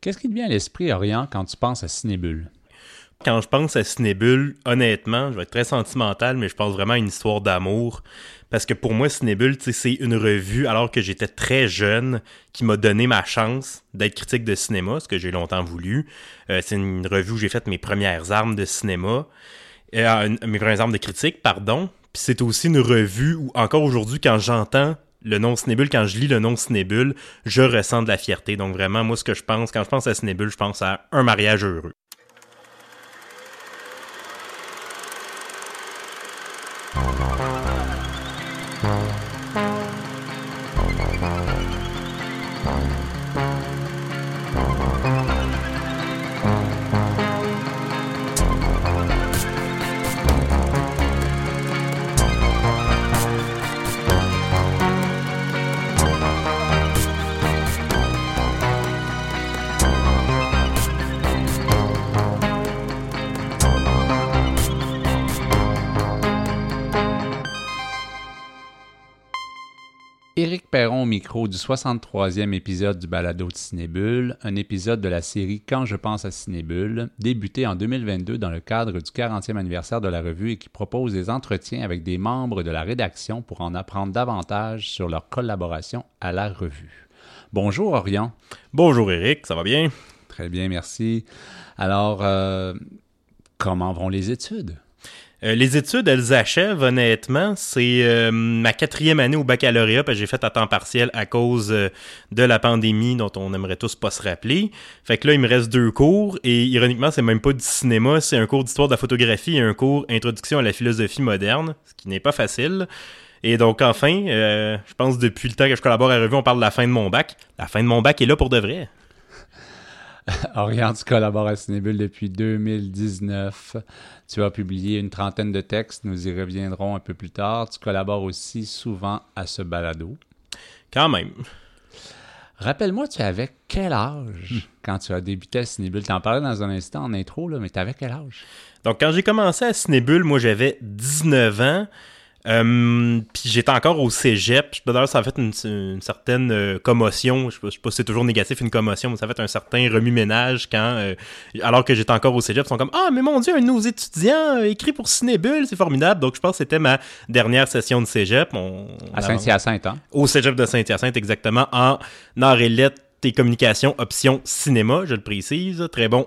Qu'est-ce qui te vient à l'esprit, Orient, quand tu penses à Cinébule? Quand je pense à Cinébule, honnêtement, je vais être très sentimental, mais je pense vraiment à une histoire d'amour. Parce que pour moi, Cinébule, c'est une revue, alors que j'étais très jeune, qui m'a donné ma chance d'être critique de cinéma, ce que j'ai longtemps voulu. Euh, c'est une revue où j'ai fait mes premières armes de cinéma, euh, mes premières armes de critique, pardon. Puis c'est aussi une revue où, encore aujourd'hui, quand j'entends le nom Cinébule, quand je lis le nom Cinébule, je ressens de la fierté. Donc vraiment, moi, ce que je pense, quand je pense à Cinébule, je pense à un mariage heureux. Éric Perron au micro du 63e épisode du Balado de Cinébule, un épisode de la série Quand je pense à Cinébule, débuté en 2022 dans le cadre du 40e anniversaire de la revue et qui propose des entretiens avec des membres de la rédaction pour en apprendre davantage sur leur collaboration à la revue. Bonjour Orient. Bonjour Éric, ça va bien? Très bien, merci. Alors, euh, comment vont les études? Euh, les études, elles achèvent, honnêtement. C'est euh, ma quatrième année au baccalauréat, que j'ai fait à temps partiel à cause euh, de la pandémie dont on aimerait tous pas se rappeler. Fait que là, il me reste deux cours, et ironiquement, c'est même pas du cinéma, c'est un cours d'histoire de la photographie et un cours Introduction à la philosophie moderne, ce qui n'est pas facile. Et donc, enfin, je pense depuis le temps que je collabore à revue, on parle de la fin de mon bac. La fin de mon bac est là pour de vrai. Oriente, tu collabores à Cinébule depuis 2019. Tu as publié une trentaine de textes, nous y reviendrons un peu plus tard. Tu collabores aussi souvent à ce balado. Quand même. Rappelle-moi, tu avais quel âge quand tu as débuté à Cinébule? Tu en parlais dans un instant en intro, là, mais tu avais quel âge? Donc, quand j'ai commencé à Cinébule, moi, j'avais 19 ans. Euh, puis j'étais encore au cégep. D'ailleurs, ça a fait une, certaine euh, commotion. Je sais, pas, si c'est toujours négatif une commotion, mais ça a fait un certain remue-ménage quand, euh, alors que j'étais encore au cégep, ils sont comme Ah, mais mon Dieu, un de nos étudiants écrit pour Cinébule, c'est formidable. Donc je pense que c'était ma dernière session de cégep. à Saint-Hyacinthe, hein? Au cégep de Saint-Hyacinthe, exactement, en arts et lettres et communications, option cinéma, je le précise. Très bon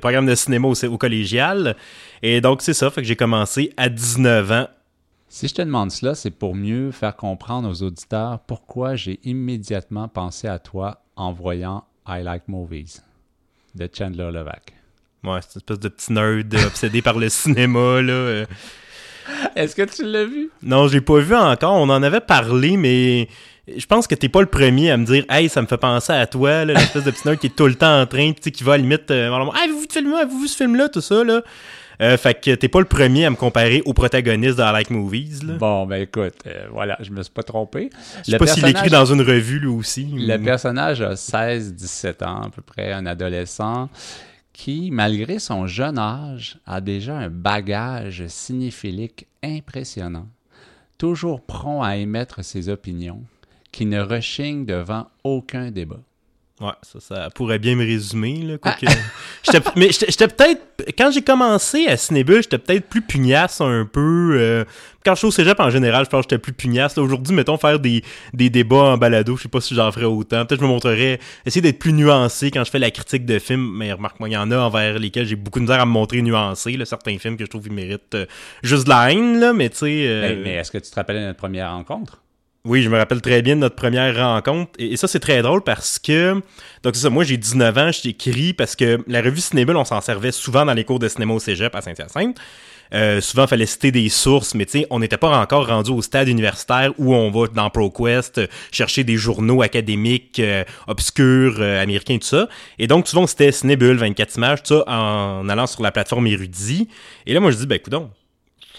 programme de cinéma au, au collégial. Et donc, c'est ça, fait que j'ai commencé à 19 ans si je te demande cela, c'est pour mieux faire comprendre aux auditeurs pourquoi j'ai immédiatement pensé à toi en voyant I Like Movies de Chandler Levac. Ouais, c'est une espèce de petit nerd obsédé par le cinéma, là. Euh. Est-ce que tu l'as vu? Non, j'ai pas vu encore. On en avait parlé, mais je pense que t'es pas le premier à me dire Hey, ça me fait penser à toi, l'espèce de petit nerd qui est tout le temps en train, tu sais, qui va à la limite. Euh, hey, vous, vous, vous vu ce film-là, tout ça, là. Euh, fait que t'es pas le premier à me comparer au protagoniste I Like Movies. Là. Bon, ben écoute, euh, voilà, je me suis pas trompé. Je sais pas s'il écrit dans une revue lui aussi. Le personnage a 16-17 ans, à peu près, un adolescent qui, malgré son jeune âge, a déjà un bagage cinéphilique impressionnant, toujours prompt à émettre ses opinions, qui ne rechigne devant aucun débat. Ouais, ça, ça pourrait bien me résumer. Là, quoi ah. mais j'étais peut-être. Quand j'ai commencé à Cinébule, j'étais peut-être plus pugnace un peu. Euh, quand je suis au cégep en général, je pense que j'étais plus pugnace. Aujourd'hui, mettons, faire des, des débats en balado, je sais pas si j'en ferais autant. Peut-être que je me montrerais. Essayer d'être plus nuancé quand je fais la critique de films. Mais remarque-moi, il y en a envers lesquels j'ai beaucoup de misère à me montrer nuancé. Là, certains films que je trouve qu'ils méritent euh, juste de la haine, là, mais tu sais. Euh, mais est-ce que tu te rappelles de notre première rencontre? Oui, je me rappelle très bien de notre première rencontre. Et, ça, c'est très drôle parce que. Donc, c'est ça, moi, j'ai 19 ans, j'écris parce que la revue Cinébule, on s'en servait souvent dans les cours de cinéma au cégep à Saint-Hyacinthe. Euh, souvent, il fallait citer des sources, mais tu sais, on n'était pas encore rendu au stade universitaire où on va dans ProQuest chercher des journaux académiques euh, obscurs, euh, américains, tout ça. Et donc, souvent, c'était Cinébule, 24 images, tout ça, en allant sur la plateforme Érudit. Et là, moi, je dis, ben, écoute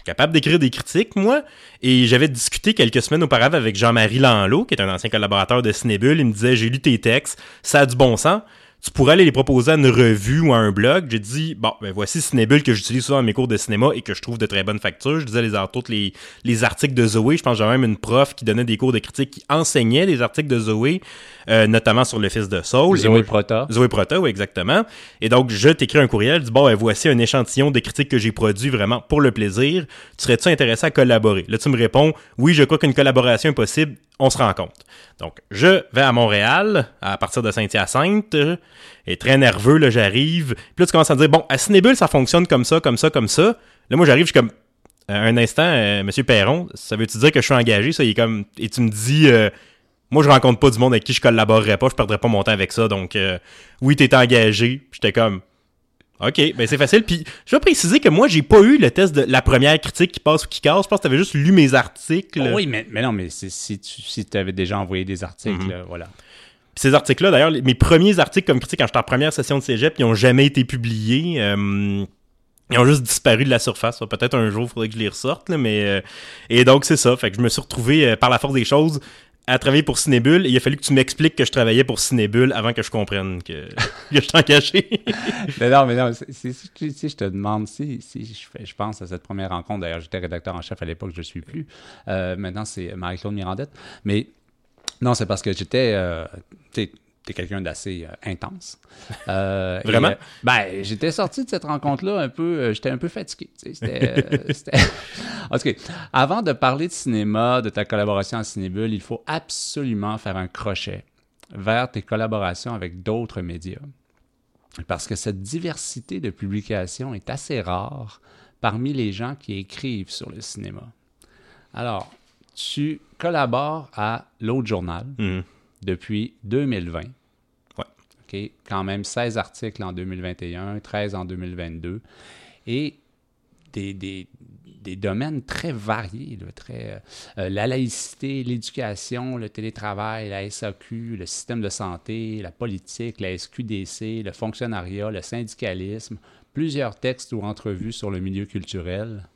capable d'écrire des critiques, moi. Et j'avais discuté quelques semaines auparavant avec Jean-Marie Lanlot, qui est un ancien collaborateur de Cinébule. Il me disait J'ai lu tes textes, ça a du bon sens. Tu pourrais aller les proposer à une revue ou à un blog. J'ai dit, bon, ben voici Cinébule que j'utilise souvent dans mes cours de cinéma et que je trouve de très bonne facture. Je disais les, toutes les, les articles de Zoé. Je pense que j'avais même une prof qui donnait des cours de critique qui enseignait des articles de Zoé, euh, notamment sur le fils de Saul. Zoé Prota. Zoé Prota, oui, exactement. Et donc, je t'écris un courriel, je dis, bon, ben voici un échantillon de critiques que j'ai produit vraiment pour le plaisir. Tu serais-tu intéressé à collaborer? Là, tu me réponds, oui, je crois qu'une collaboration est possible on se rencontre. Donc, je vais à Montréal à partir de Saint-Hyacinthe. Et très nerveux, là, j'arrive. Puis là, tu commences à me dire, bon, à Cinébule, ça fonctionne comme ça, comme ça, comme ça. Là, moi, j'arrive, je suis comme, euh, un instant, euh, Monsieur Perron, ça veut-tu dire que je suis engagé? Ça, il est comme, et tu me dis, euh, moi, je rencontre pas du monde avec qui je collaborerais pas, je perdrais pas mon temps avec ça. Donc, oui, t'es engagé. J'étais comme, OK, ben c'est facile. Puis je vais préciser que moi, j'ai pas eu le test de la première critique qui passe ou qui casse. Je pense que t'avais juste lu mes articles. oui, mais, mais non, mais si tu si avais déjà envoyé des articles, mhm. voilà. Puis ces articles-là, d'ailleurs, mes premiers articles comme critique quand j'étais en première session de cégep, ils ont jamais été publiés. Euh, ils ont juste disparu de la surface. Peut-être un jour, il faudrait que je les ressorte. mais euh, Et donc, c'est ça. Fait que je me suis retrouvé, euh, par la force des choses, à travailler pour Cinébule il a fallu que tu m'expliques que je travaillais pour Cinébule avant que je comprenne que, que je t'en cachais. mais non, mais non, si, je te demande, si, si je, fais, je pense à cette première rencontre, d'ailleurs j'étais rédacteur en chef à l'époque, je ne suis plus. Euh, maintenant c'est Marie-Claude Mirandette. Mais non, c'est parce que j'étais, euh, t'es quelqu'un d'assez euh, intense. Euh, Vraiment? Euh, ben, j'étais sorti de cette rencontre-là un peu, j'étais un peu fatigué. C'était, avant de parler de cinéma, de ta collaboration à Cinébule, il faut absolument faire un crochet vers tes collaborations avec d'autres médias. Parce que cette diversité de publications est assez rare parmi les gens qui écrivent sur le cinéma. Alors, tu collabores à l'autre journal. Mmh depuis 2020. Ouais. OK, quand même 16 articles en 2021, 13 en 2022. Et des, des, des domaines très variés, très, euh, la laïcité, l'éducation, le télétravail, la SAQ, le système de santé, la politique, la SQDC, le fonctionnariat, le syndicalisme, plusieurs textes ou entrevues sur le milieu culturel.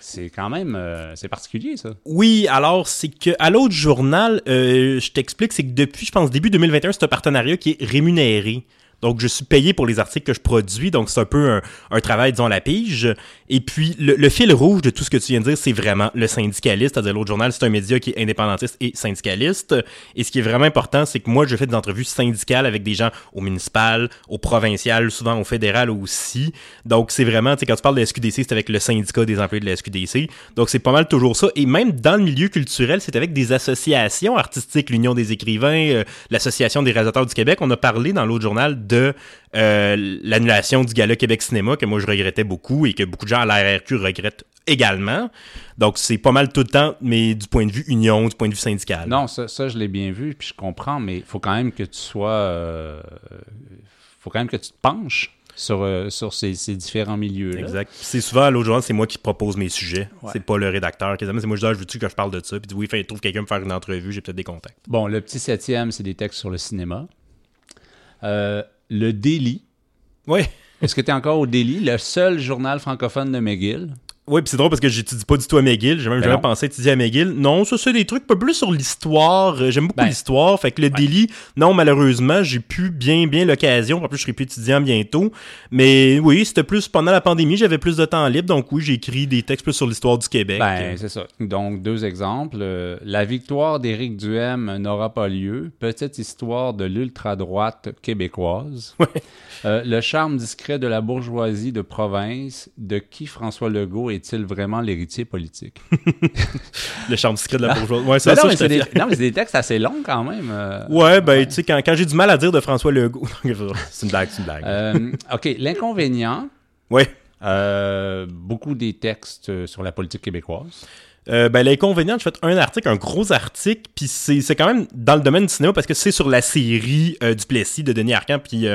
C'est quand même, euh, c'est particulier ça. Oui, alors c'est que à l'autre journal, euh, je t'explique, c'est que depuis, je pense, début 2021, c'est un partenariat qui est rémunéré. Donc, je suis payé pour les articles que je produis. Donc, c'est un peu un, travail, disons, la pige. Et puis, le, fil rouge de tout ce que tu viens de dire, c'est vraiment le syndicaliste. C'est-à-dire, l'autre journal, c'est un média qui est indépendantiste et syndicaliste. Et ce qui est vraiment important, c'est que moi, je fais des entrevues syndicales avec des gens au municipal, au provincial, souvent au fédéral aussi. Donc, c'est vraiment, tu sais, quand tu parles de la SQDC, c'est avec le syndicat des employés de la SQDC. Donc, c'est pas mal toujours ça. Et même dans le milieu culturel, c'est avec des associations artistiques, l'Union des écrivains, euh, l'Association des réalisateurs du Québec. On a parlé dans l'autre journal euh, l'annulation du Gala Québec Cinéma, que moi je regrettais beaucoup et que beaucoup de gens à la RRQ regrettent également. Donc c'est pas mal tout le temps, mais du point de vue union, du point de vue syndical. Non, ça, je l'ai bien vu, puis je comprends, mais il faut quand même que tu sois... Euh, faut quand même que tu te penches sur, euh, sur ces, différents milieux. -là. Exact. C'est souvent, à l'autre journal, c'est moi qui propose mes sujets. C'est pas le rédacteur. C'est moi, je dis, ah, je veux-tu que je parle de ça? Puis oui, il trouve quelqu'un me faire une entrevue, j'ai peut-être des contacts. Bon, le petit septième, c'est des textes sur le cinéma. Euh, le Daily. Oui. Est-ce que tu es encore au Daily, le seul journal francophone de McGill? Oui, puis c'est drôle parce que j'étudie pas du tout à McGill. J'ai même ben jamais pensé étudier à McGill. Non, ça, c'est des trucs un peu plus sur l'histoire. Euh, j'aime beaucoup ben, l'histoire. Fait que le Daily, non, malheureusement, j'ai plus bien, bien l'occasion. En plus, je serai plus étudiant bientôt. Mais oui, c'était plus pendant la pandémie, j'avais plus de temps libre. Donc oui, j'ai écrit des textes plus sur l'histoire du Québec. Ben, c'est ça. Donc, deux exemples. Euh, la victoire d'Éric Duhem n'aura pas lieu. Petite histoire de l'ultra-droite québécoise. Ouais. Euh, le charme discret de la bourgeoisie de province. De qui François Legault est-il vraiment l'héritier politique? le charme discret de la bourgeoisie. Ouais, ça, non, mais c'est des, non, mais c'est des textes assez longs quand même. Euh, ouais, ben, tu sais, quand, quand j'ai du mal à dire de François Legault. c'est une blague, c'est une blague. Euh, OK, l'inconvénient. Ouais. Euh, beaucoup des textes sur la politique québécoise. Euh, ben, l'inconvénient, j'ai fait un article, un gros article, puis c'est quand même dans le domaine du cinéma parce que c'est sur la série du Plessis de Denis Arcand, puis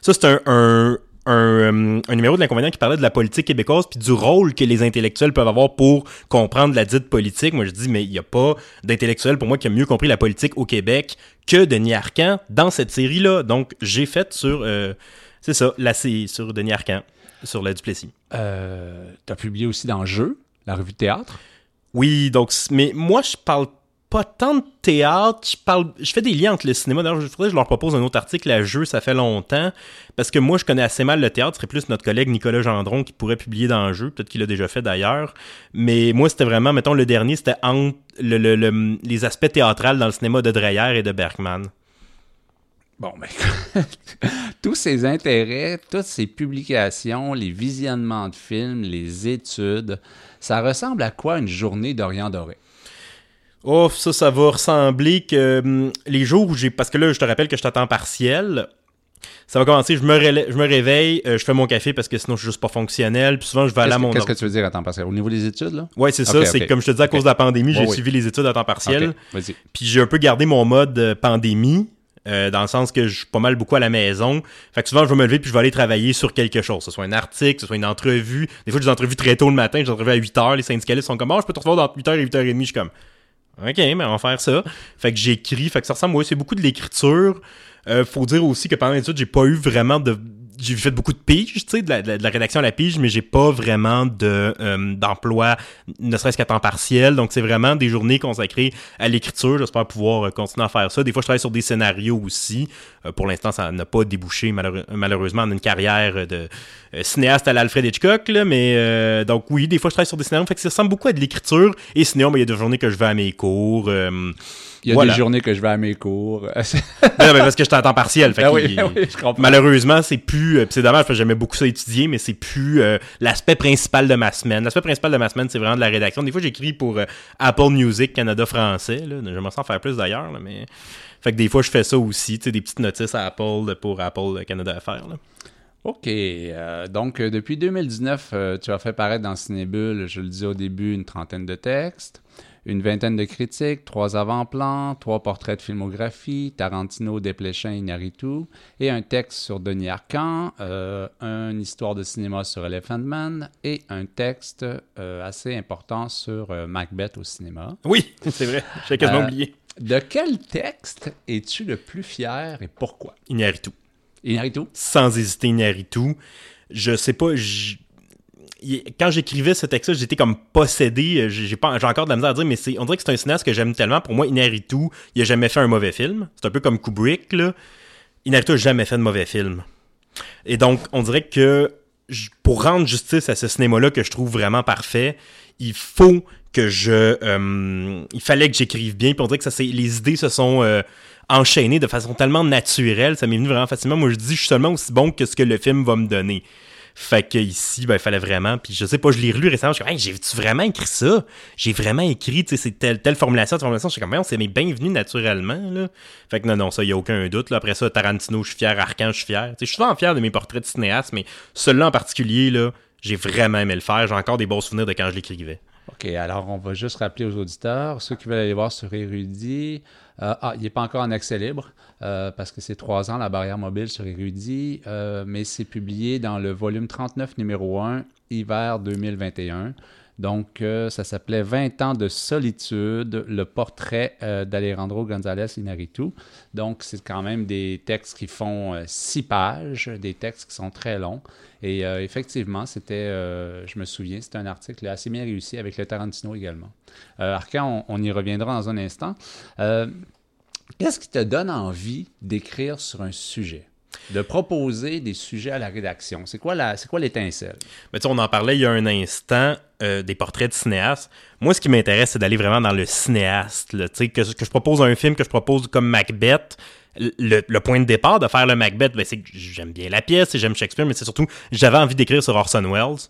ça, c'est un, euh, un, numéro de l'inconvénient qui parlait de la politique québécoise puis du rôle que les intellectuels peuvent avoir pour comprendre la dite politique. Moi, je dis, mais il n'y a pas d'intellectuel pour moi qui a mieux compris la politique au Québec que Denis Arcan dans cette série-là. Donc, j'ai fait sur, euh, c'est ça, la série sur Denis Arcan, sur la Duplessis. Euh, tu as publié aussi dans Jeu, la revue de théâtre? Oui, donc, mais moi, je parle pas tant de théâtre. Je parle, je fais des liens entre le cinéma. D'ailleurs, je je leur propose un autre article à jeu. Ça fait longtemps parce que moi, je connais assez mal le théâtre. Ce serait plus notre collègue Nicolas Gendron qui pourrait publier dans le jeu. Peut-être qu'il l'a déjà fait d'ailleurs. Mais moi, c'était vraiment, mettons, le dernier, c'était entre les aspects théâtrales dans le cinéma de Dreyer et de Bergman. Bon, ben, tous ces intérêts, toutes ces publications, les visionnements de films, les études, ça ressemble à quoi une journée d'Orient Doré? Oh, ça, ça va ressembler que hum, les jours où j'ai. Parce que là, je te rappelle que je t'attends partiel. Ça va commencer, je me, je me réveille, euh, je fais mon café parce que sinon je suis juste pas fonctionnel. Puis souvent, je vais aller à mon. Qu'est-ce que tu veux dire à temps partiel? Au niveau des études, là? Ouais, c'est ça. C'est comme je te disais, à cause de la pandémie, j'ai suivi les études à temps partiel. Puis j'ai un peu gardé mon mode euh, pandémie. Euh, dans le sens que je suis pas mal beaucoup à la maison. Fait que souvent, je vais me lever puis je vais aller travailler sur quelque chose. Que ce soit un article, que ce soit une entrevue. Des fois, j'ai des entrevues très tôt le matin, j'ai des entrevues à 8 h. Les syndicalistes sont comme, oh, je peux te recevoir dans 8 h et 8 h 30. Je suis comme, OK, mais on va faire ça. Fait que j'écris, fait que ça ressemble, oui, c'est beaucoup de l'écriture. Euh, faut dire aussi que pendant l'étude, j'ai pas eu vraiment de j'ai fait beaucoup de piges, tu sais, de la, rédaction à la pige, mais j'ai pas vraiment de euh, d'emploi, ne serait-ce qu'à temps partiel. Donc c'est vraiment des journées consacrées à l'écriture. J'espère pouvoir euh, continuer à faire ça. Des fois, je travaille sur des scénarios aussi. Euh, pour l'instant, ça n'a pas débouché malheureusement en une carrière de cinéaste à l'Alfred Hitchcock, là, mais donc oui, des fois je travaille sur des scénarios. Fait que ça ressemble beaucoup à de l'écriture. Et sinon, il y a des journées que je vais à mes cours. Il y a des journées que je vais à mes cours. non, mais parce que je suis en temps partiel. Fait ah malheureusement, c'est plus. Euh, c'est dommage parce que j'aimais beaucoup ça étudier, mais c'est plus euh, l'aspect principal de ma semaine. L'aspect principal de ma semaine, c'est vraiment de la rédaction. Des fois, j'écris pour euh, Apple Music Canada français. J'aimerais s'en faire plus d'ailleurs, mais. Fait que des fois, je fais ça aussi, tu sais, des petites notices à Apple pour Apple Canada à faire. Là. OK. donc, depuis 2019, tu as fait paraître dans Cinébule, je le dis au début, une trentaine de textes une vingtaine de critiques, trois avant-plans, trois portraits de filmographie, Tarantino, Desplechin, Inaritu, et un texte sur Denis Arcand, euh, une histoire de cinéma sur Elephant Man et un texte euh, assez important sur euh, Macbeth au cinéma. Oui, c'est vrai, j'ai quasiment oublié. De quel texte es-tu le plus fier et pourquoi? Inaritu. Inaritu? Sans hésiter, Inaritu. Je sais pas, quand j'écrivais ce texte-là, j'étais comme possédé. J'ai pas, j'ai encore de la misère à dire, mais c'est, on dirait que c'est un cinéaste que j'aime tellement. Pour moi, Inaritu, il a jamais fait un mauvais film. C'est un peu comme Kubrick, là. Inaritu a jamais fait de mauvais film. Et donc, on dirait que pour rendre justice à ce cinéma-là que je trouve vraiment parfait, il faut que je, euh, il fallait que j'écrive bien. Puis on dirait que ça, les idées se sont euh, enchaînées de façon tellement naturelle. Ça m'est venu vraiment facilement. Moi, je dis, je suis seulement aussi bon que ce que le film va me donner. Fait que ici, ben, il fallait vraiment. Puis je sais pas, je l'ai relu récemment. Je suis comme, j'ai-tu vraiment écrit ça? J'ai vraiment écrit, tu sais, c'est telle, telle formulation, telle formulation. Je suis comme, on c'est bienvenu naturellement, là. Fait que non, non, ça, il a aucun doute. Là. Après ça, Tarantino, je suis fier. Arcan, je suis fier. je suis souvent fier de mes portraits de cinéaste, mais celui-là en particulier, là, j'ai vraiment aimé le faire. J'ai encore des bons souvenirs de quand je l'écrivais. OK, alors on va juste rappeler aux auditeurs, ceux qui veulent aller voir sur Érudit, euh, ah, il n'est pas encore en accès libre euh, parce que c'est trois ans la barrière mobile sur Érudit, euh, mais c'est publié dans le volume 39, numéro 1, hiver 2021. Donc, ça s'appelait 20 ans de solitude, le portrait d'Alejandro González Inarritu. Donc, c'est quand même des textes qui font six pages, des textes qui sont très longs. Et effectivement, c'était, je me souviens, c'était un article assez bien réussi avec le Tarantino également. Arcan, on, on, y reviendra dans un instant. Qu'est-ce qui te donne envie d'écrire sur un sujet? De proposer des sujets à la rédaction. C'est quoi, la, c'est quoi l'étincelle? Mais on en parlait il y a un instant, euh, des portraits de cinéastes. Moi, ce qui m'intéresse, c'est d'aller vraiment dans le cinéaste. que, que je propose un film, que je propose comme Macbeth. Le, point de départ de faire le Macbeth, ben, c'est que j'aime bien la pièce et j'aime Shakespeare, mais c'est surtout, j'avais envie d'écrire sur Orson Welles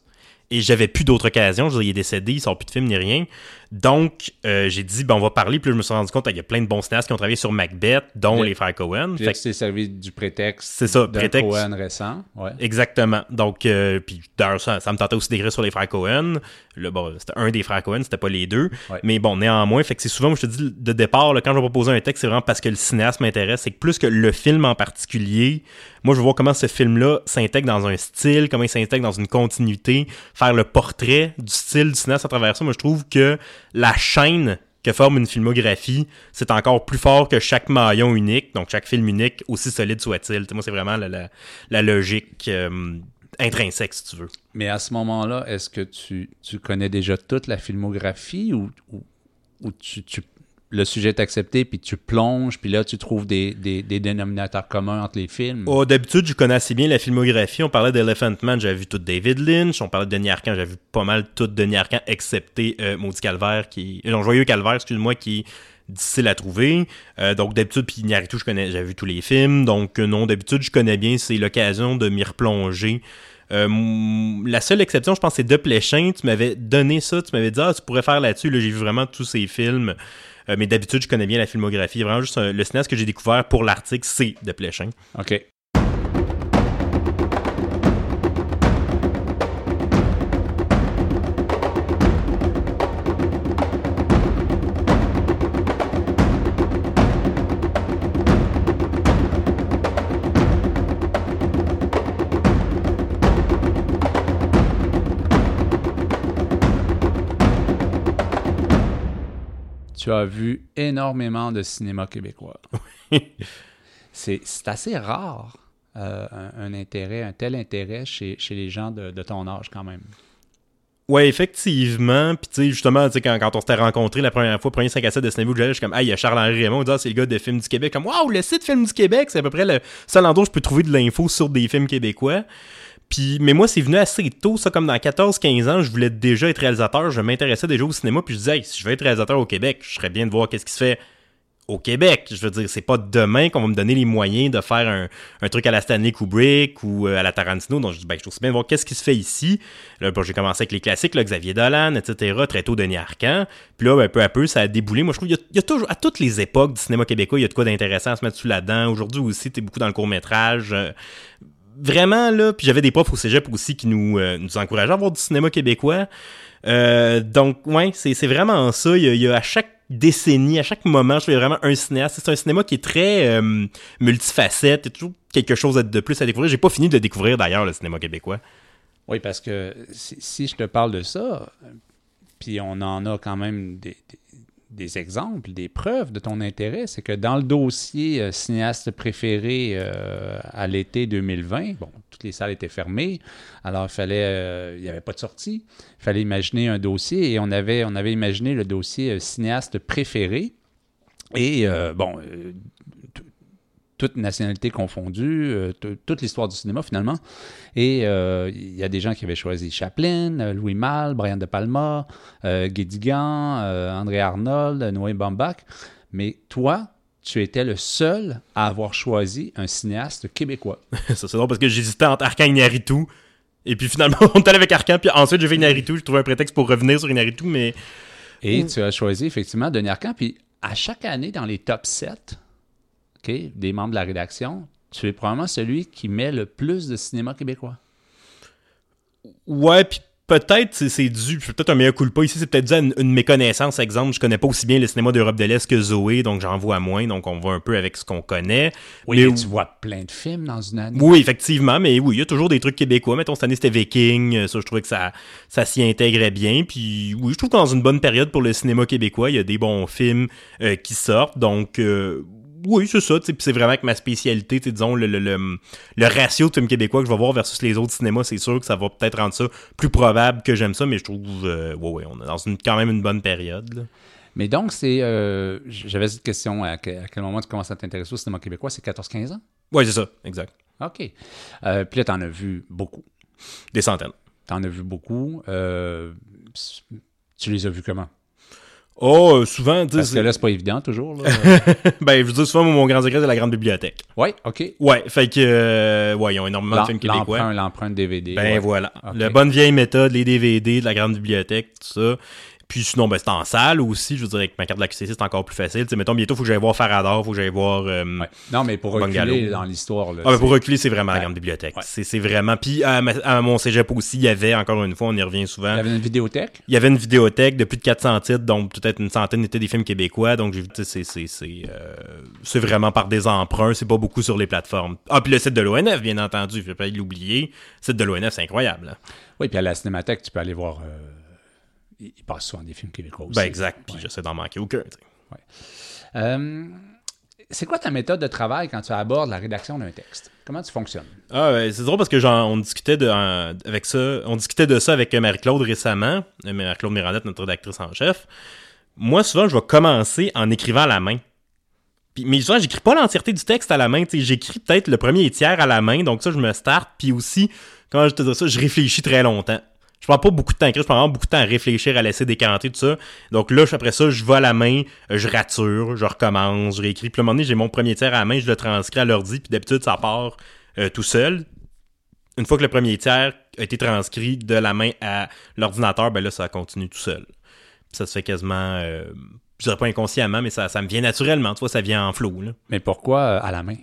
et j'avais plus d'autres occasions. Je veux dire, il est décédé, il sort plus de film ni rien. Donc, euh, j'ai dit, ben, on va parler. Puis je me suis rendu compte qu'il y a plein de bons cinéastes qui ont travaillé sur Macbeth, dont les frères Cohen. Fait que c'est servi du prétexte. C'est ça, prétexte. Cohen récent. Ouais. Exactement. Donc, euh, puis d'ailleurs, ça, me tentait aussi d'écrire sur les frères Cohen. Le, bon, c'était un des frères Cohen, c'était pas les deux. Mais bon, néanmoins, fait que c'est souvent, je te dis, de départ, là, quand je vais proposer un texte, c'est vraiment parce que le cinéaste m'intéresse. C'est que plus que le film en particulier, moi, je veux voir comment ce film-là s'intègre dans un style, comment il s'intègre dans une continuité, faire le portrait du style du cinéaste à travers ça. Moi, je trouve que la chaîne que forme une filmographie, c'est encore plus fort que chaque maillon unique, donc chaque film unique, aussi solide soit-il. Moi, c'est vraiment la, logique euh, intrinsèque, si tu veux. Mais à ce moment-là, est-ce que tu, connais déjà toute la filmographie ou, ou, tu, le sujet est accepté, puis tu plonges, puis là, tu trouves des, des, des dénominateurs communs entre les films. Oh, D'habitude, je connais assez bien la filmographie. On parlait d'Elephant Man, j'avais vu tout David Lynch. On parlait de Denis Arcand, j'avais vu pas mal tout Denis Arcand, excepté euh, Maudit Calvaire, qui... Euh, non, Joyeux Calvaire, excuse-moi, qui difficile à trouver. Euh, donc, d'habitude, puis Iñárritu, je connais, j'avais vu tous les films. Donc, euh, non, d'habitude, je connais bien. C'est l'occasion de m'y replonger. Euh, la seule exception, je pense, c'est De Pléchin. Tu m'avais donné ça, tu m'avais dit, ah, tu pourrais faire là-dessus. Là, j'ai vu vraiment tous ces films. Euh, mais d'habitude, je connais bien la filmographie. Vraiment, juste un- le cinéaste que j'ai découvert pour l'article, c'est De Pléchin. OK. Tu as vu énormément de cinéma québécois. c'est c'est assez rare euh, un, un intérêt, un tel intérêt chez, chez les gens de, de ton âge quand même. Ouais, effectivement. Puis, tu sais, justement, quand, quand on s'était rencontrés la première fois, premier 5 à 7 de cinéma, je suis comme, ah, il y a Charles-Henri Raymond, ah, c'est le gars de Films du Québec. Comme, waouh, le site Films du Québec, c'est à peu près le seul endroit où je peux trouver de l'info sur des films québécois. Puis, mais moi, c'est venu assez tôt, ça, comme dans 14-15 ans, je voulais déjà être réalisateur, je m'intéressais déjà au cinéma, puis je disais, si je veux être réalisateur au Québec, je serais bien de voir qu'est-ce qui se fait au Québec. Je veux dire, c'est pas demain qu'on va me donner les moyens de faire un, truc à la Stanley Kubrick ou euh, à la Tarantino. Donc, je dis, ben, je trouve bien de voir qu'est-ce qui se fait ici. Là, bon, j'ai commencé avec les classiques, Xavier Dolan, etc., très tôt Denis Arcand. Puis là, ben, peu à peu, ça a déboulé. Moi, je trouve qu'il y a- toujours, à toutes les époques du cinéma québécois, il y a de quoi d'intéressant à se mettre sous là-dedans. Aujourd'hui aussi, t'es beaucoup dans le court-métrage. Euh, vraiment, là, puis j'avais des profs au cégep aussi qui nous, euh, nous encourageaient à voir du cinéma québécois. Euh, donc, ouais, c'est vraiment ça. Il y, a, à chaque décennie, à chaque moment, je fais vraiment un cinéaste. C'est un cinéma qui est très euh, multifacette. Il y a toujours quelque chose de plus à découvrir. J'ai pas fini de découvrir d'ailleurs le cinéma québécois. Oui, parce que si, je te parle de ça, puis on en a quand même des- des exemples, des preuves de ton intérêt, c'est que dans le dossier euh, cinéaste préféré euh, à l'été 2020, bon, toutes les salles étaient fermées, alors il fallait, euh, il n'y avait pas de sortie, il fallait imaginer un dossier et on avait, on avait imaginé le dossier cinéaste préféré. Et bon, euh, t- toute nationalité confondue, euh, toute l'histoire du cinéma finalement. Et euh, il y a des gens qui avaient choisi Chaplin, euh, Louis Malle, Brian De Palma, euh, Guédigan, André Arnold, Noé Baumbach. Mais toi, tu étais le seul à avoir choisi un cinéaste québécois. ça, c'est drôle parce que j'hésitais entre Arcan et Inaritu. Et puis finalement, on est allé avec Arcan, puis ensuite j'ai fait Inaritu. J'ai trouvé un prétexte pour revenir sur Inaritu, mais Et tu as choisi effectivement Denis Arcand. Puis à chaque année, dans les top 7 des membres de la rédaction, tu es probablement celui qui met le plus de cinéma québécois. Ouais, puis peut-être c'est, dû, puis peut-être un meilleur coup pas ici, c'est peut-être dû à une, une méconnaissance. Exemple, je connais pas aussi bien le cinéma d'Europe de l'Est que Zoé, donc j'en vois moins, donc on va un peu avec ce qu'on connaît. Oui, Mais mais tu vois plein de films dans une année. Oui, effectivement, mais oui, il y a toujours des trucs québécois. Mettons, cette année, c'était Viking. euh, Ça, je trouvais que ça, ça s'y intégrait bien. Puis oui, je trouve que dans une bonne période pour le cinéma québécois, il y a des bons films euh, qui sortent. Donc, euh, oui, c'est ça. c'est vraiment que ma spécialité, disons, le, le, le, le ratio de films québécois que je vais voir versus les autres cinémas, c'est sûr que ça va peut-être rendre ça plus probable que j'aime ça. Mais je trouve, euh, ouais, ouais, on est dans une, quand même une bonne période. là. Mais donc, c'est. euh, J'avais cette question à, que- à quel moment tu commences à t'intéresser au cinéma québécois? C'est 14-15 ans? Ouais, c'est ça, exact. OK. Euh, puis là, tu en as vu beaucoup. Des centaines. Tu en as vu beaucoup. Euh, tu les as vus comment? Oh, euh, souvent, Parce que là, c'est pas évident toujours. Là. ben, je veux dire, souvent, mon grand secret, c'est la grande bibliothèque. oui, OK. Ouais, fait que, euh, ouais, ils ont énormément de films québécois. L'emprunt, l'empreinte DVD. Ben ouais. voilà. Ok. La bonne vieille méthode, les DVD de la grande bibliothèque, tout ça. Puis sinon, ben, c'est en salle aussi. Je veux dire, avec ma carte de la QCC, c'est encore plus facile. Tu sais, mettons, bientôt, faut que j'aille voir Farador, faut que j'aille voir. euh, Ouais. Non, mais pour reculer dans l'histoire. là, Ah, ben, pour reculer, c'est vraiment la grande bibliothèque. Ouais. C'est, c'est vraiment. Puis à, mon cégep aussi, il y avait, encore une fois, on y revient souvent. Il y avait une vidéothèque? Il y avait une vidéothèque de plus de 400 titres, dont peut-être une centaine étaient des films québécois. Donc, c'est, c'est, c'est, euh, c'est vraiment par des emprunts. C'est pas beaucoup sur les plateformes. Ah, puis le site de l'ONF, bien entendu. Je vais pas l'oublier. Le site de l'ONF, c'est incroyable. là. Oui, puis à la cinémathèque, tu peux aller voir. euh, il il passe souvent des films québécois aussi. Ben, exact. Puis j'essaie d'en manquer aucun. Euh, c'est quoi ta méthode de travail quand tu abordes la rédaction d'un texte? Comment tu fonctionnes? Ah, ouais, c'est drôle parce que genre, on discutait de, avec ça, on discutait de ça avec Marie-Claude récemment, euh, Marie-Claude Mirandette, notre rédactrice en chef. moi, souvent, je vais commencer en écrivant à la main. Puis, mais souvent, j'écris pas l'entièreté du texte à la main. J'écris peut-être le premier tiers à la main. Donc ça, je me starte. Puis aussi, quand je te dis ça, je réfléchis très longtemps. Je prends pas beaucoup de temps à écrire, je prends vraiment beaucoup de temps à réfléchir, à laisser décanter, tout ça. Donc là, après ça, je vais à la main, je rature, je recommence, je réécris. Puis à un moment donné, j'ai mon premier tiers à la main, je le transcris à l'ordi, puis d'habitude, ça part euh, tout seul. Une fois que le premier tiers a été transcrit de la main à l'ordinateur, ben là, ça continue tout seul. ça se fait quasiment, euh, je dirais pas inconsciemment, mais ça, me vient naturellement. Tu vois, ça vient en flot. Mais pourquoi euh, à la main?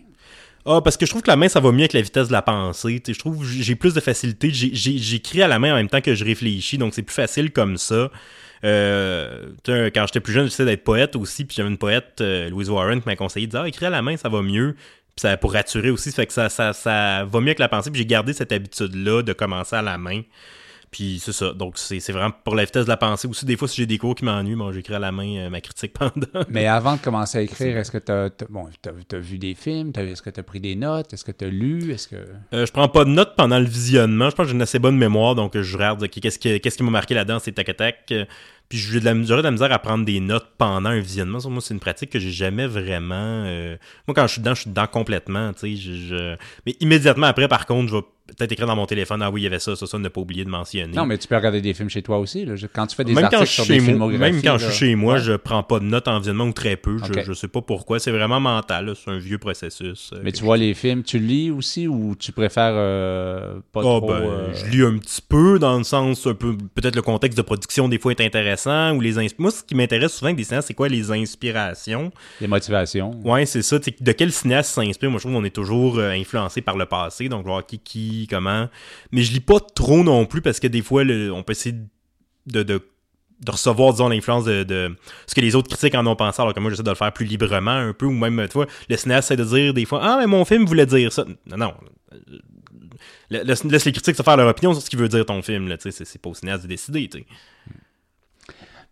Ah, parce que je trouve que la main, ça va mieux avec la vitesse de la pensée. je trouve que j'ai plus de facilité. J'écris à la main en même temps que je réfléchis, donc c'est plus facile comme ça. Euh, quand j'étais plus jeune, j'essayais d'être poète aussi, puis j'avais une poète, euh, Louise Warren, qui m'a conseillé de dire ah, écrire à la main, ça va mieux. Puis ça pour rassurer aussi, ça fait que ça, ça, ça va mieux avec la pensée. Puis j'ai gardé cette habitude-là de commencer à la main. Puis c'est ça. Donc c'est vraiment pour la vitesse de la pensée. Aussi, des fois, si j'ai des cours qui m'ennuient, bon, j'écris à la main euh, ma critique pendant. Mais avant de commencer à écrire, est-ce que tu as, bon, as, vu des films? Est-ce que tu as pris des notes? Est-ce que tu as lu? Est-ce que... Euh, je prends pas de notes pendant le visionnement. Je pense que j'ai une assez bonne mémoire, donc je regarde qu'est-ce qui, qu'est-ce qui m'a marqué là-dedans, c'est tac tac. Puis j'ai de la, de la misère à prendre des notes pendant un visionnement. Moi, c'est une pratique que j'ai jamais vraiment. Euh, moi, quand je suis dedans, je suis dedans complètement. Tu sais, je... Mais immédiatement après, par contre, je vais peut-être écrire dans mon téléphone, ah oui, il y avait ça, ça, ça, ne pas oublier de mentionner. Non, mais tu peux regarder des films chez toi aussi. Là. Quand tu fais des même articles sur des filmographies. Même quand je suis chez moi, je prends pas de notes en visionnement ou très peu. Je, je sais pas pourquoi. C'est vraiment mental. C'est un vieux processus. Euh, mais tu vois les films, tu lis aussi ou tu préfères euh, pas oh, trop... Ben, euh, Je lis un petit peu dans le sens, un peu peut-être le contexte de production des fois est intéressant. ou les Moi, ce qui m'intéresse souvent avec des cinéastes, c'est quoi les inspirations? Les motivations. Ouais, c'est ça. De quel cinéaste s'inspire? Moi, je trouve qu'on est toujours influencé par le passé. Donc, voir qui, qui, comment mais je lis pas trop non plus parce que des fois, on peut essayer de, recevoir, disons, l'influence de, ce que les autres critiques en ont pensé, alors que moi, j'essaie de le faire plus librement un peu, ou même, tu vois, le cinéaste essaie de dire des fois, ah, mais mon film voulait dire ça. Non, non. Laisse, les critiques se faire leur opinion sur ce qu'il veut dire ton film, c'est pas au cinéaste de décider, tu sais.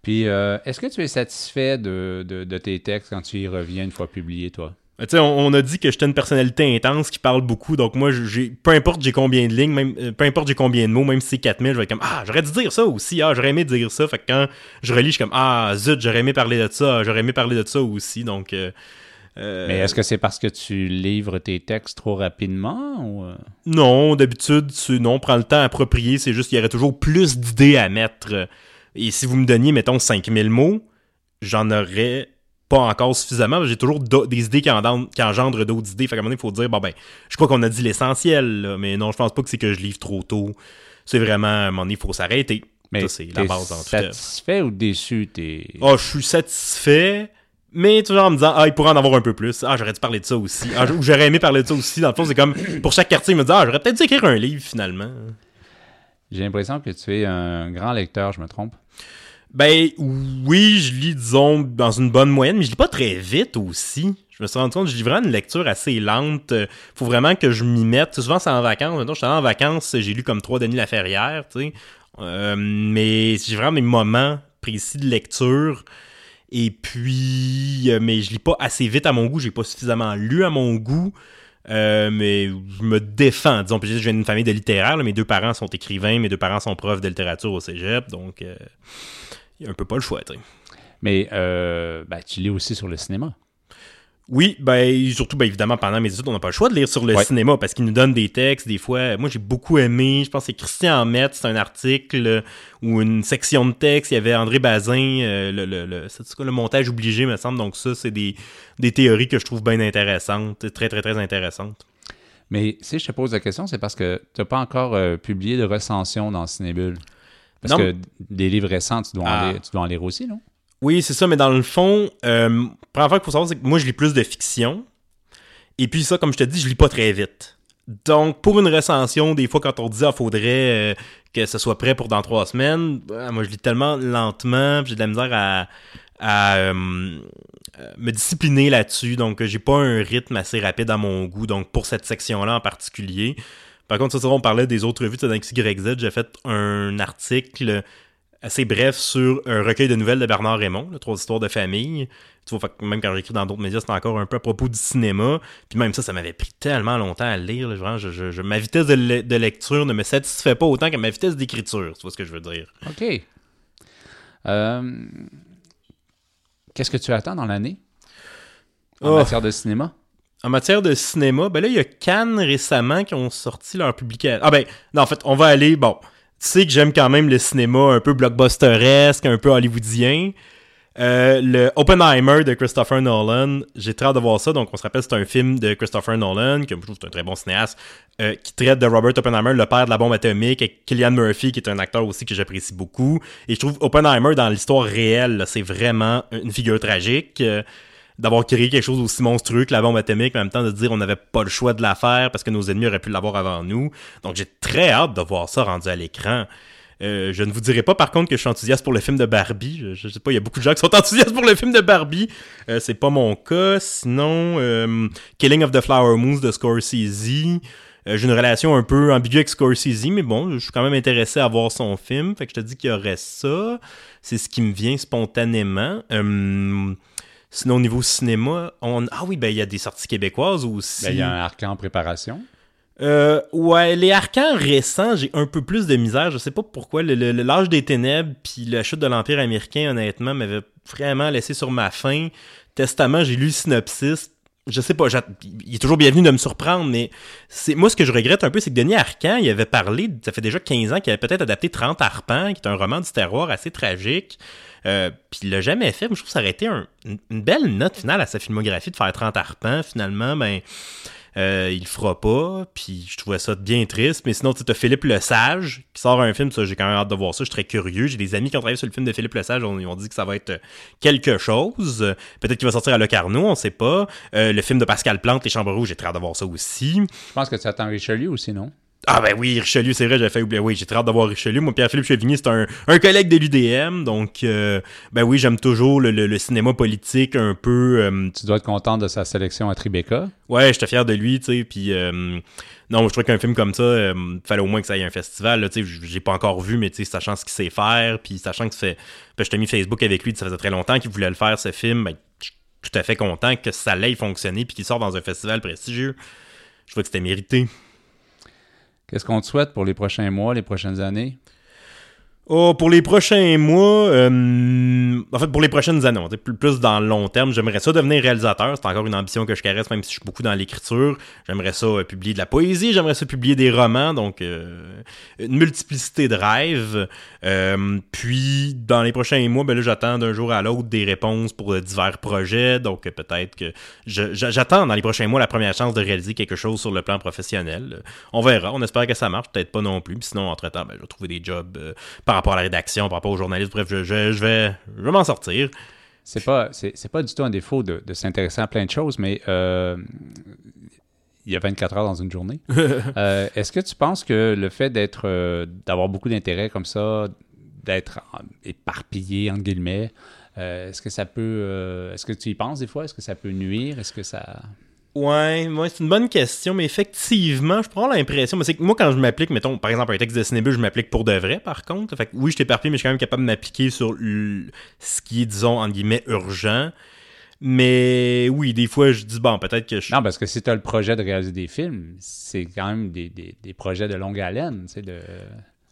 Puis, euh, est-ce que tu es satisfait de, tes textes quand tu y reviens une fois publié, toi? On, on, a dit que j'étais une personnalité intense qui parle beaucoup, donc moi, j'ai, peu importe j'ai combien de lignes, même, euh, peu importe j'ai combien de mots, même si c'est 4000, je vais être comme Ah, j'aurais dû dire ça aussi, ah, j'aurais aimé dire ça. Fait que quand je relis, je suis comme Ah, zut, j'aurais aimé parler de ça, j'aurais aimé parler de ça aussi. Donc. Euh, euh, Mais est-ce que c'est parce que tu livres tes textes trop rapidement ou... Non, d'habitude, non, prends le temps approprié, c'est juste qu'il y aurait toujours plus d'idées à mettre. Et si vous me donniez, mettons, 5000 mots, j'en aurais pas encore suffisamment. J'ai toujours des idées qui, engendrent d'autres idées. Fait qu'à un moment donné, il faut dire, bon ben, je crois qu'on a dit l'essentiel, mais non, je pense pas que c'est que je livre trop tôt. C'est vraiment, à un moment donné, il faut s'arrêter. Mais c'est la base en tout satisfait ou déçu? T'es... Oh, je suis satisfait, mais toujours en me disant, ah, il pourrait en avoir un peu plus. Ah, j'aurais dû parler de ça aussi. Ah, ou j'aurais aimé parler de ça aussi. Dans le fond, c'est comme, pour chaque quartier, il me dit, ah, j'aurais peut-être dû écrire un livre, finalement. J'ai l'impression que tu es un grand lecteur, je me trompe. Ben oui, je lis, disons, dans une bonne moyenne, mais je lis pas très vite aussi. Je me suis rendu compte que je lis vraiment une lecture assez lente. Faut vraiment que je m'y mette. Souvent, c'est en vacances. Maintenant, je suis en vacances, j'ai lu comme trois Denis Laferrière, tu sais. Euh, mais j'ai vraiment mes moments précis de lecture. Et puis, euh, mais je lis pas assez vite à mon goût. J'ai pas suffisamment lu à mon goût. Euh, mais je me défends. Disons, je viens d'une famille de littéraires. Mes deux parents sont écrivains, mes deux parents sont profs de littérature au cégep. Donc, il a un peu pas le choix. Mais euh, ben, tu lis aussi sur le cinéma. Oui, ben surtout ben, évidemment pendant mes études, on n'a pas le choix de lire sur le cinéma parce qu'il nous donne des textes des fois. Moi, j'ai beaucoup aimé, je pense que c'est Christian Metz, c'est un article ou une section de texte, il y avait André Bazin, euh, le, le, le, le montage obligé me semble. Donc ça, c'est des, des théories que je trouve bien intéressantes, très très très intéressantes. Mais si je te pose la question, c'est parce que tu n'as pas encore euh, publié de recension dans Cinébule. Parce que des livres récents, tu dois, en ah. lire, tu dois en lire aussi, non? Oui, c'est ça, mais dans le fond, euh, première fois qu'il faut savoir, c'est que moi, je lis plus de fiction. Et puis ça, comme je te dis, je lis pas très vite. Donc, pour une recension, des fois, quand on dit, il ah, faudrait euh, que ce soit prêt pour dans trois semaines, ben, moi, je lis tellement lentement, j'ai de la misère à, euh, me discipliner là-dessus. Donc, j'ai pas un rythme assez rapide à mon goût. Donc, pour cette section-là en particulier, par contre, ça, on parlait des autres revues. Dans XYZ, j'ai fait un article assez bref sur un recueil de nouvelles de Bernard Raymond, trois histoires de famille. Tu vois, même quand j'écris dans d'autres médias, c'était encore un peu à propos du cinéma. Puis même ça, ça m'avait pris tellement longtemps à lire. je, ma vitesse de, lecture ne me satisfait pas autant que ma vitesse d'écriture. Tu vois ce que je veux dire? OK. Euh, qu'est-ce que tu attends dans l'année en Oh. matière de cinéma? En matière de cinéma, ben là, il y a Cannes récemment qui ont sorti leur publication. Ah ben, non, en fait, on va aller, bon, tu sais que j'aime quand même le cinéma un peu blockbusteresque, un peu hollywoodien. Euh, le Oppenheimer de Christopher Nolan, j'ai très hâte de voir ça. Donc, on se rappelle, c'est un film de Christopher Nolan, que je trouve un très bon cinéaste, euh, qui traite de Robert Oppenheimer, le père de la bombe atomique, et Killian Murphy, qui est un acteur aussi que j'apprécie beaucoup. Et je trouve Oppenheimer, dans l'histoire réelle, c'est vraiment une figure tragique. euh, d'avoir créé quelque chose aussi monstrueux que la bombe atomique, mais en même temps de dire on n'avait pas le choix de la faire parce que nos ennemis auraient pu l'avoir avant nous. Donc j'ai très hâte de voir ça rendu à l'écran. Euh, je ne vous dirai pas par contre que je suis enthousiaste pour le film de Barbie. Je, sais pas, il y a beaucoup de gens qui sont enthousiastes pour le film de Barbie. Euh, c'est pas mon cas. Sinon, euh, Killing of the Flower Moons de Scorsese. J'ai une relation un peu ambiguë avec Scorsese, mais bon, je suis quand même intéressé à voir son film. Fait que je te dis qu'il y aurait ça. C'est ce qui me vient spontanément. Sinon, au niveau cinéma, on... ah oui, ben il y a des sorties québécoises aussi. Ben, il y a un arc en préparation. Euh, ouais, les arcans récents, j'ai un peu plus de misère. Je sais pas pourquoi. Le, le- le- L'âge des ténèbres puis la chute de l'Empire américain, honnêtement, m'avait vraiment laissé sur ma faim. Testament, j'ai lu le synopsis. Je sais pas, il est toujours bienvenu de me surprendre, mais c'est moi ce que je regrette un peu, c'est que Denis Arcand, il avait parlé, ça fait déjà 15 ans qu'il avait peut-être adapté 30 arpents, qui est un roman du terroir assez tragique. Euh, puis il l'a jamais fait. Moi, je trouve que ça aurait été un- une, belle note finale à sa filmographie de faire 30 arpents. Finalement, ben, euh, il le fera pas, puis je trouvais ça bien triste. Mais sinon, tu as Philippe Lesage qui sort un film, ça j'ai quand même hâte de voir ça, je suis très curieux. J'ai des amis qui ont travaillé sur le film de Philippe Lesage, on- ils dit que ça va être euh, quelque chose. Peut-être qu'il va sortir à Locarno, on sait pas. Le film de Pascal Plante, Les Chambres Rouges, j'ai très hâte de voir ça aussi. Je pense que tu attends Richelieu aussi, non? Ah ben oui, Richelieu, c'est vrai, j'avais fait oublier. Oui, j'ai très hâte de voir Richelieu. Moi, Pierre-Philippe Chevigny, c'est un, un collègue de l'UDM, donc euh, ben oui, j'aime toujours le, le- le cinéma politique un peu... euh, Tu dois être content de sa sélection à Tribeca. Ouais, j'étais fier de lui, tu sais, puis euh, non, je trouvais qu'un film comme ça, fallait au moins que ça ait un festival, tu sais, j'ai pas encore vu, mais tu sais, sachant ce qu'il sait faire, puis sachant que fait, ben, je t'ai mis Facebook avec lui, ça faisait très longtemps qu'il voulait le faire, ce film, ben, je suis tout à fait content que ça l'ait fonctionné, puis qu'il sorte dans un festival prestigieux. Je vois que c'était mérité. Qu'est-ce qu'on te souhaite pour les prochains mois, les prochaines années? Oh, pour les prochains mois, euh, en fait, pour les prochaines années, plus, dans le long terme, j'aimerais ça devenir réalisateur. C'est encore une ambition que je caresse, même si je suis beaucoup dans l'écriture. J'aimerais ça euh, publier de la poésie, j'aimerais ça publier des romans, donc euh, une multiplicité de rêves. Puis, dans les prochains mois, ben là, j'attends d'un jour à l'autre des réponses pour divers projets. Donc, peut-être que j'attends dans les prochains mois la première chance de réaliser quelque chose sur le plan professionnel. On verra. On espère que ça marche, peut-être pas non plus. Puis sinon, entre-temps, ben, je vais trouver des jobs euh, par rapport à la rédaction, par rapport aux journalistes. Bref, je, je- je vais, je vais m'en sortir. C'est pas, c'est, pas du tout un défaut de, de s'intéresser à plein de choses, mais euh, il y a 24 heures dans une journée. Euh, est-ce que tu penses que le fait d'être, euh, d'avoir beaucoup d'intérêt comme ça, d'être éparpillé entre guillemets, est-ce que ça peut, est-ce que tu y penses des fois, est-ce que ça peut nuire, est-ce que ça, Ouais, ouais, c'est une bonne question, mais effectivement, je prends l'impression, mais c'est que moi, quand je m'applique, mettons, par exemple, un texte de Cinébule, je m'applique pour de vrai, par contre. Fait que oui, je t'éparpille, mais je suis quand même capable de m'appliquer sur ce qui est, disons, entre guillemets, urgent. Mais oui, des fois, je dis, bon, peut-être que je... non, parce que si tu as le projet de réaliser des films, c'est quand même des, des, des projets de longue haleine, tu sais, de...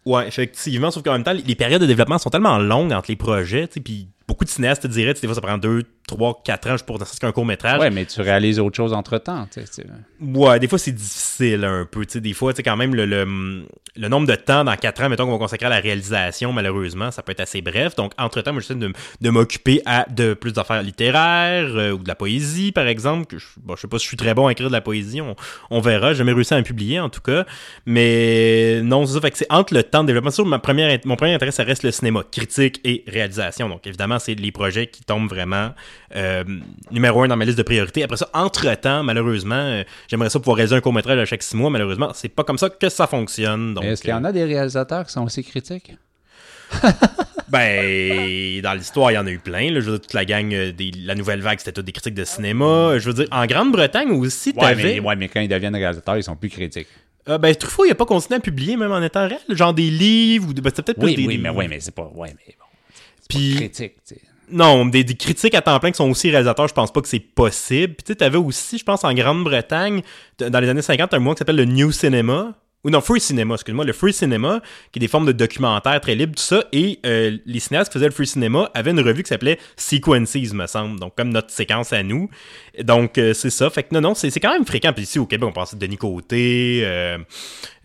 Ouais, effectivement, sauf qu'en même temps, les- les périodes de développement sont tellement longues entre les projets, tu sais, puis beaucoup de cinéastes te diraient, tu sais, des fois, ça prend 2, 3, 4 ans pour serait-ce qu'un court-métrage. Ouais, mais tu réalises autre chose entre-temps, tu sais, c'est- Ouais, des fois c'est difficile un peu. Des fois, tu sais, quand même, le, le, le nombre de temps dans 4 ans, mettons qu'on va consacrer à la réalisation, malheureusement, ça peut être assez bref. Donc, entre-temps, moi, j'essaie de, de m'occuper à de plus d'affaires littéraires euh, ou de la poésie, par exemple. Que je, bon, je sais pas si je suis très bon à écrire de la poésie, on, on verra. J'ai jamais réussi à en publier, en tout cas. Mais non, c'est ça. Fait que c'est entre le temps de développement. Sûr, ma première, mon premier intérêt, ça reste le cinéma, critique et réalisation. Donc, évidemment, c'est les projets qui tombent vraiment euh, numéro un dans ma liste de priorités. Après ça, entre-temps, malheureusement, euh, j'aimerais ça pouvoir réaliser un court-métrage à chaque six mois. Malheureusement, c'est pas comme ça que ça fonctionne. Est-ce qu'il y en euh, a des réalisateurs qui sont aussi critiques? ben, dans l'histoire, il y en a eu plein. là. Je veux dire, toute la gang, des, la nouvelle vague, c'était toutes des critiques de cinéma. Je veux dire, en Grande-Bretagne aussi, Ouais t'avais... mais, ouais, mais quand ils deviennent réalisateurs, ils sont plus critiques. Euh, ben, Truffaut, il a pas continué à publier, même en étant réel. Genre des livres, ou de- ben, c'était peut-être Oui, plus des... oui, mais, ouais, mais c'est pas... Ouais, mais bon, Puis- critique, tu sais. Non, des, des critiques à temps plein qui sont aussi réalisateurs, je pense pas que c'est possible. Puis tu sais, t'avais aussi, je pense, en Grande-Bretagne, dans les années 50, un mois qui s'appelle le New Cinema, ou non, Free Cinema, excuse-moi, le Free Cinema, qui est des formes de documentaires très libres, tout ça, et euh, les cinéastes qui faisaient le Free Cinema avaient une revue qui s'appelait Sequences, me semble, donc comme notre séquence à nous. Donc, euh, c'est ça. Fait que non, non, c'est quand même fréquent. Puis ici, au Québec, on pense à Denis Côté, euh,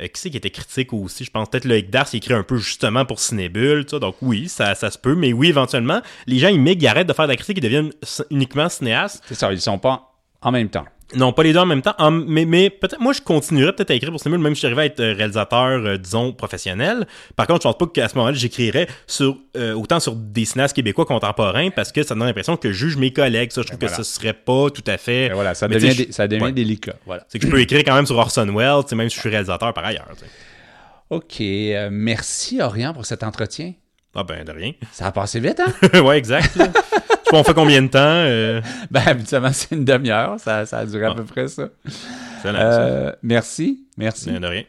euh, qui c'est qui était critique aussi, je pense peut-être le Dars, il écrit un peu justement pour Cinébule, tu donc oui, ça, ça se peut, mais oui, éventuellement, les gens, ils migrent, ils arrêtent de faire de la critique, ils deviennent uniquement cinéastes. C'est ça, ils sont pas en même temps. Non, pas les deux en même temps. mais mais peut-être moi je continuerais peut-être à écrire pour Cinéma, même si j'arrivais à être euh, réalisateur, euh, disons, professionnel. Par contre, je pense pas qu'à ce moment-là, j'écrirais sur euh, autant sur des cinéastes québécois contemporains parce que ça donne l'impression que je juge mes collègues. Ça, je trouve que ce serait pas tout à fait. voilà, ça devient, ça devient délicat. Voilà. C'est que je peux écrire quand même sur Orson Welles, même si je suis réalisateur par ailleurs. OK. merci, Orient, pour cet entretien. Ah ben, de rien. Ça a passé vite, hein? ouais, exact. on fait combien de temps? Euh? Ben, habituellement, c'est une demi-heure. Ça, ça a duré à ah. peu près ça. Euh, merci. Merci. de rien.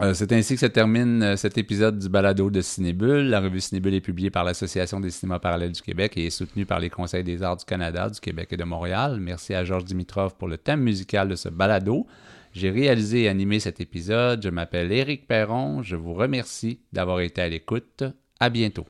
Euh, c'est ainsi que se termine cet épisode du balado de Cinébule. La revue Cinébule est publiée par l'Association des cinémas parallèles du Québec et est soutenue par les Conseils des arts du Canada, du Québec et de Montréal. Merci à Georges Dimitrov pour le thème musical de ce balado. J'ai réalisé et animé cet épisode. Je m'appelle Éric Perron. Je vous remercie d'avoir été à l'écoute. À bientôt.